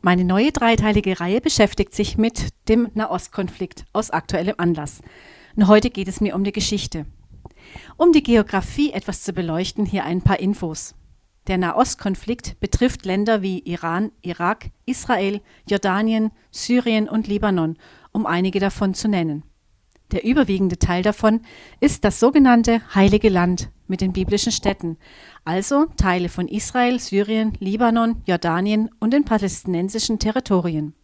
Meine neue dreiteilige Reihe beschäftigt sich mit dem Nahostkonflikt aus aktuellem Anlass. Und heute geht es mir um die Geschichte. Um die Geografie etwas zu beleuchten, hier ein paar Infos. Der Nahostkonflikt betrifft Länder wie Iran, Irak, Israel, Jordanien, Syrien und Libanon, um einige davon zu nennen. Der überwiegende Teil davon ist das sogenannte Heilige Land mit den biblischen Städten, also Teile von Israel, Syrien, Libanon, Jordanien und den palästinensischen Territorien.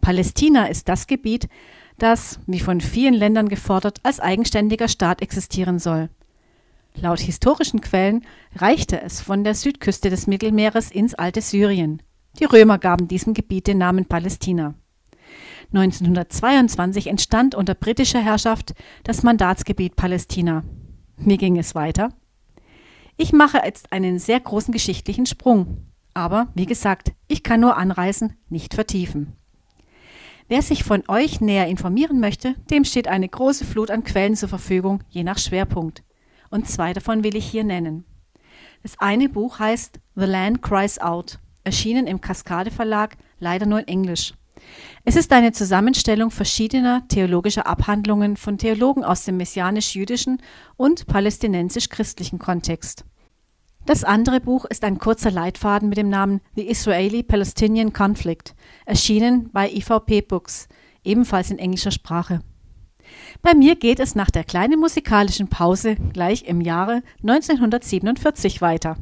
Palästina ist das Gebiet, das, wie von vielen Ländern gefordert, als eigenständiger Staat existieren soll. Laut historischen Quellen reichte es von der Südküste des Mittelmeeres ins alte Syrien. Die Römer gaben diesem Gebiet den Namen Palästina. 1922 entstand unter britischer Herrschaft das Mandatsgebiet Palästina. Wie ging es weiter? Ich mache jetzt einen sehr großen geschichtlichen Sprung. Aber wie gesagt, ich kann nur anreißen, nicht vertiefen. Wer sich von euch näher informieren möchte, dem steht eine große Flut an Quellen zur Verfügung, je nach Schwerpunkt. Und zwei davon will ich hier nennen. Das eine Buch heißt The Land Cries Out, erschienen im Kaskade Verlag, leider nur in Englisch. Es ist eine Zusammenstellung verschiedener theologischer Abhandlungen von Theologen aus dem messianisch-jüdischen und palästinensisch-christlichen Kontext. Das andere Buch ist ein kurzer Leitfaden mit dem Namen The Israeli-Palestinian Conflict, erschienen bei IVP Books, ebenfalls in englischer Sprache. Bei mir geht es nach der kleinen musikalischen Pause gleich im Jahre 1947 weiter.